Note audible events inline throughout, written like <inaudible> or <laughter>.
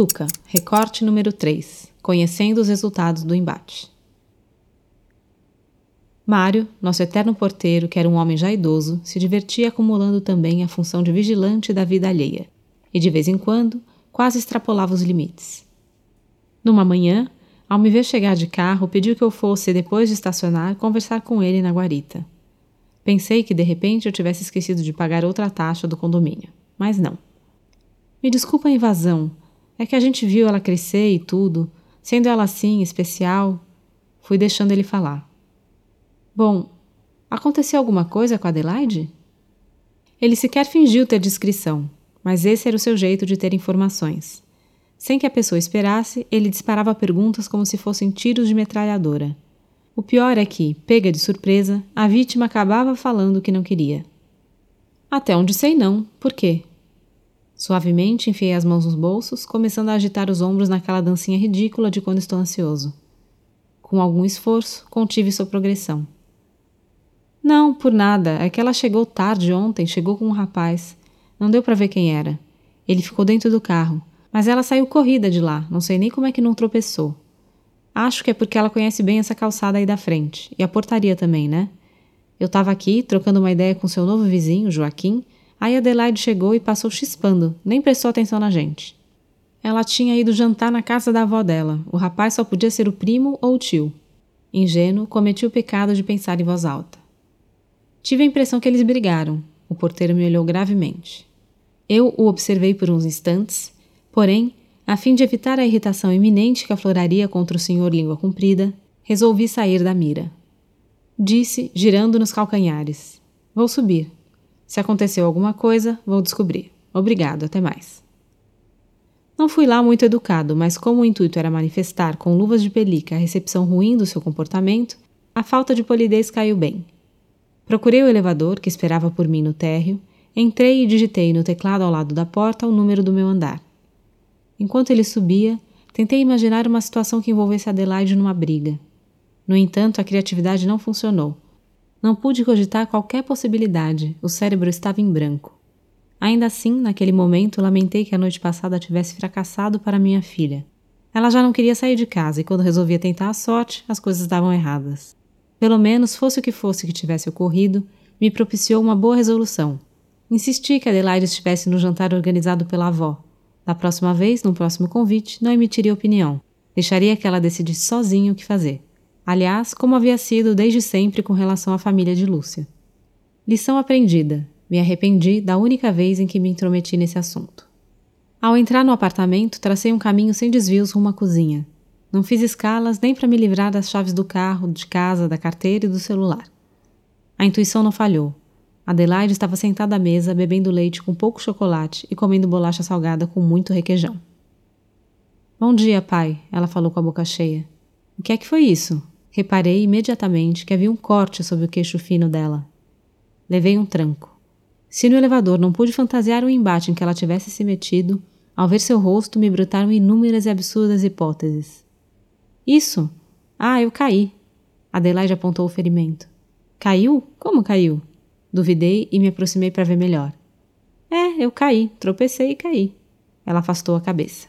Tuca, recorte número 3. Conhecendo os resultados do embate. Mário, nosso eterno porteiro, que era um homem já idoso, se divertia acumulando também a função de vigilante da vida alheia, e de vez em quando quase extrapolava os limites. Numa manhã, ao me ver chegar de carro, pediu que eu fosse, depois de estacionar, conversar com ele na guarita. Pensei que de repente eu tivesse esquecido de pagar outra taxa do condomínio, mas não. Me desculpa a invasão, é que a gente viu ela crescer e tudo, sendo ela assim, especial. Fui deixando ele falar. Bom, aconteceu alguma coisa com Adelaide? Ele sequer fingiu ter discrição, mas esse era o seu jeito de ter informações. Sem que a pessoa esperasse, ele disparava perguntas como se fossem tiros de metralhadora. O pior é que, pega de surpresa, a vítima acabava falando o que não queria. Até onde sei não, por quê? Suavemente enfiei as mãos nos bolsos, começando a agitar os ombros naquela dancinha ridícula de quando estou ansioso. Com algum esforço, contive sua progressão. Não, por nada. É que ela chegou tarde ontem, chegou com um rapaz. Não deu para ver quem era. Ele ficou dentro do carro. Mas ela saiu corrida de lá, não sei nem como é que não tropeçou. Acho que é porque ela conhece bem essa calçada aí da frente. E a portaria também, né? Eu estava aqui, trocando uma ideia com seu novo vizinho, Joaquim. Aí Adelaide chegou e passou chispando, nem prestou atenção na gente. Ela tinha ido jantar na casa da avó dela. O rapaz só podia ser o primo ou o tio. Ingênuo, cometi o pecado de pensar em voz alta. Tive a impressão que eles brigaram. O porteiro me olhou gravemente. Eu o observei por uns instantes, porém, a fim de evitar a irritação iminente que afloraria contra o senhor língua comprida, resolvi sair da mira. Disse, girando nos calcanhares: Vou subir. Se aconteceu alguma coisa, vou descobrir. Obrigado, até mais. Não fui lá muito educado, mas como o intuito era manifestar com luvas de pelica a recepção ruim do seu comportamento, a falta de polidez caiu bem. Procurei o elevador, que esperava por mim no térreo, entrei e digitei no teclado ao lado da porta o número do meu andar. Enquanto ele subia, tentei imaginar uma situação que envolvesse Adelaide numa briga. No entanto, a criatividade não funcionou. Não pude cogitar qualquer possibilidade, o cérebro estava em branco. Ainda assim, naquele momento, lamentei que a noite passada tivesse fracassado para minha filha. Ela já não queria sair de casa e, quando resolvia tentar a sorte, as coisas davam erradas. Pelo menos, fosse o que fosse que tivesse ocorrido, me propiciou uma boa resolução. Insisti que Adelaide estivesse no jantar organizado pela avó. Da próxima vez, no próximo convite, não emitiria opinião. Deixaria que ela decidisse sozinha o que fazer. Aliás, como havia sido desde sempre com relação à família de Lúcia. Lição aprendida. Me arrependi da única vez em que me intrometi nesse assunto. Ao entrar no apartamento, tracei um caminho sem desvios rumo à cozinha. Não fiz escalas nem para me livrar das chaves do carro, de casa, da carteira e do celular. A intuição não falhou. Adelaide estava sentada à mesa, bebendo leite com pouco chocolate e comendo bolacha salgada com muito requeijão. Bom dia, pai, ela falou com a boca cheia. O que é que foi isso? Reparei imediatamente que havia um corte sobre o queixo fino dela. Levei um tranco. Se no elevador não pude fantasiar o embate em que ela tivesse se metido, ao ver seu rosto me brotaram inúmeras e absurdas hipóteses. Isso? Ah, eu caí. Adelaide apontou o ferimento. Caiu? Como caiu? Duvidei e me aproximei para ver melhor. É, eu caí, tropecei e caí. Ela afastou a cabeça.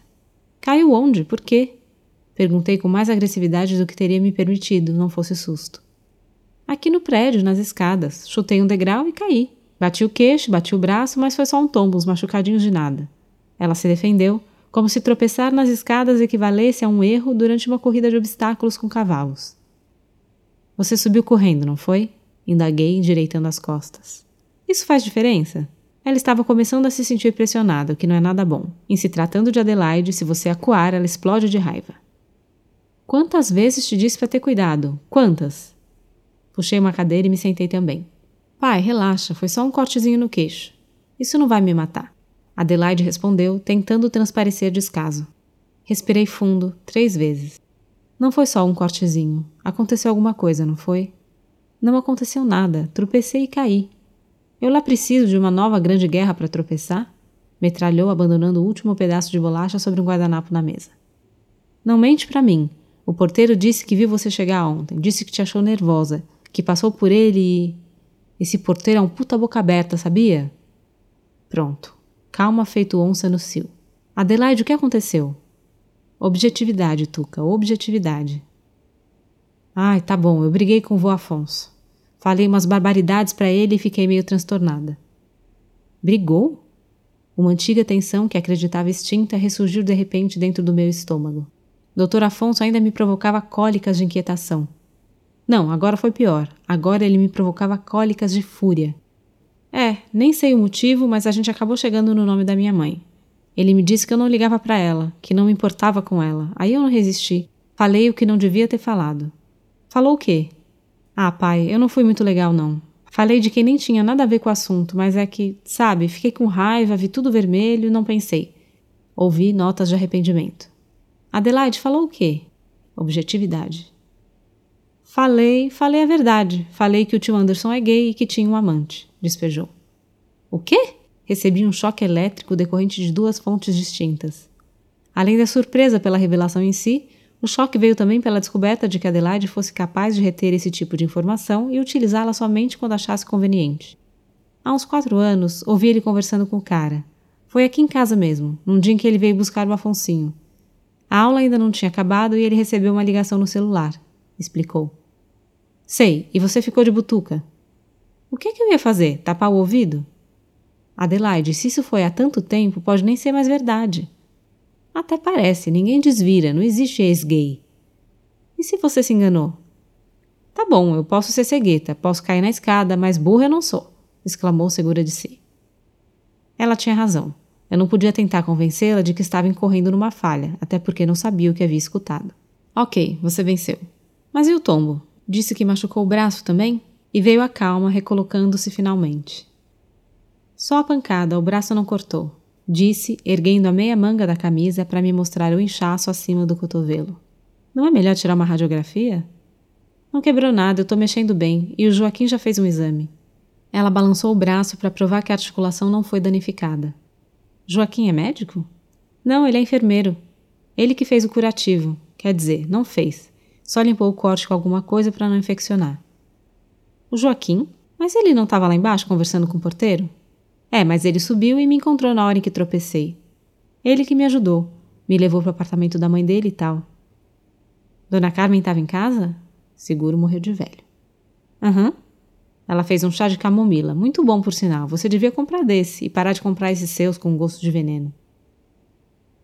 Caiu onde? Por quê? Perguntei com mais agressividade do que teria me permitido, não fosse susto. Aqui no prédio, nas escadas. Chutei um degrau e caí. Bati o queixo, bati o braço, mas foi só um tombo, uns machucadinhos de nada. Ela se defendeu, como se tropeçar nas escadas equivalesse a um erro durante uma corrida de obstáculos com cavalos. Você subiu correndo, não foi? Indaguei, endireitando as costas. Isso faz diferença? Ela estava começando a se sentir pressionada, o que não é nada bom. Em se tratando de Adelaide, se você acuar, ela explode de raiva. Quantas vezes te disse para ter cuidado? Quantas? Puxei uma cadeira e me sentei também. Pai, relaxa, foi só um cortezinho no queixo. Isso não vai me matar. Adelaide respondeu, tentando transparecer descaso. Respirei fundo, três vezes. Não foi só um cortezinho. Aconteceu alguma coisa, não foi? Não aconteceu nada. Tropecei e caí. Eu lá preciso de uma nova grande guerra para tropeçar? Metralhou, abandonando o último pedaço de bolacha sobre um guardanapo na mesa. Não mente para mim. O porteiro disse que viu você chegar ontem. Disse que te achou nervosa. Que passou por ele e. Esse porteiro é um puta boca aberta, sabia? Pronto calma feito onça no cio. Adelaide, o que aconteceu? Objetividade, Tuca, objetividade. Ai, tá bom, eu briguei com o vô Afonso. Falei umas barbaridades para ele e fiquei meio transtornada. Brigou? Uma antiga tensão que acreditava extinta ressurgiu de repente dentro do meu estômago. Doutor Afonso ainda me provocava cólicas de inquietação. Não, agora foi pior. Agora ele me provocava cólicas de fúria. É, nem sei o motivo, mas a gente acabou chegando no nome da minha mãe. Ele me disse que eu não ligava para ela, que não me importava com ela. Aí eu não resisti. Falei o que não devia ter falado. Falou o quê? Ah, pai, eu não fui muito legal, não. Falei de quem nem tinha nada a ver com o assunto, mas é que, sabe, fiquei com raiva, vi tudo vermelho e não pensei. Ouvi notas de arrependimento. Adelaide falou o quê? Objetividade. Falei, falei a verdade. Falei que o tio Anderson é gay e que tinha um amante, despejou. O quê? Recebi um choque elétrico decorrente de duas fontes distintas. Além da surpresa pela revelação em si, o choque veio também pela descoberta de que Adelaide fosse capaz de reter esse tipo de informação e utilizá-la somente quando achasse conveniente. Há uns quatro anos, ouvi ele conversando com o cara. Foi aqui em casa mesmo, num dia em que ele veio buscar o Afonsinho. A aula ainda não tinha acabado e ele recebeu uma ligação no celular, explicou. Sei, e você ficou de butuca. O que, é que eu ia fazer? Tapar o ouvido? Adelaide, se isso foi há tanto tempo, pode nem ser mais verdade. Até parece, ninguém desvira, não existe ex-gay. E se você se enganou? Tá bom, eu posso ser cegueta, posso cair na escada, mas burra eu não sou, exclamou segura de si. Ela tinha razão. Eu não podia tentar convencê-la de que estava incorrendo numa falha, até porque não sabia o que havia escutado. Ok, você venceu. Mas e o tombo? Disse que machucou o braço também? E veio a calma, recolocando-se finalmente. Só a pancada, o braço não cortou disse, erguendo a meia manga da camisa para me mostrar o inchaço acima do cotovelo. Não é melhor tirar uma radiografia? Não quebrou nada, eu estou mexendo bem e o Joaquim já fez um exame. Ela balançou o braço para provar que a articulação não foi danificada. Joaquim é médico? Não, ele é enfermeiro. Ele que fez o curativo, quer dizer, não fez. Só limpou o corte com alguma coisa para não infeccionar. O Joaquim? Mas ele não estava lá embaixo conversando com o porteiro? É, mas ele subiu e me encontrou na hora em que tropecei. Ele que me ajudou. Me levou para o apartamento da mãe dele e tal. Dona Carmen estava em casa? Seguro morreu de velho. Aham. Uhum. Ela fez um chá de camomila, muito bom por sinal. Você devia comprar desse e parar de comprar esses seus com gosto de veneno.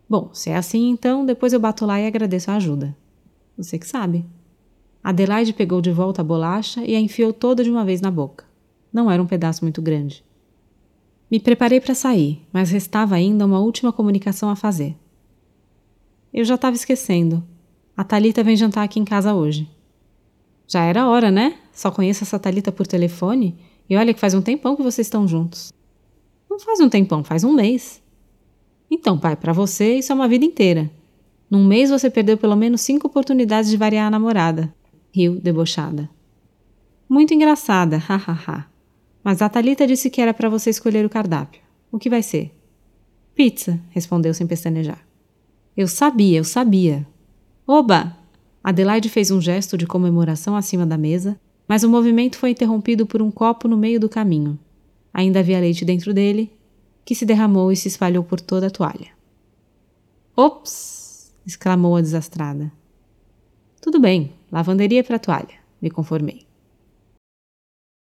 Bom, se é assim, então depois eu bato lá e agradeço a ajuda. Você que sabe. Adelaide pegou de volta a bolacha e a enfiou toda de uma vez na boca. Não era um pedaço muito grande. Me preparei para sair, mas restava ainda uma última comunicação a fazer. Eu já estava esquecendo. A Talita vem jantar aqui em casa hoje. Já era hora, né? Só conheço essa Talita por telefone e olha que faz um tempão que vocês estão juntos. Não faz um tempão, faz um mês. Então, pai, para você isso é uma vida inteira. Num mês você perdeu pelo menos cinco oportunidades de variar a namorada. Riu, debochada. Muito engraçada, <laughs> hahaha. Mas a Talita disse que era para você escolher o cardápio. O que vai ser? Pizza, respondeu sem pestanejar. Eu sabia, eu sabia. Oba! Adelaide fez um gesto de comemoração acima da mesa, mas o movimento foi interrompido por um copo no meio do caminho. Ainda havia leite dentro dele, que se derramou e se espalhou por toda a toalha. Ops! exclamou a desastrada. Tudo bem, lavanderia para a toalha, me conformei.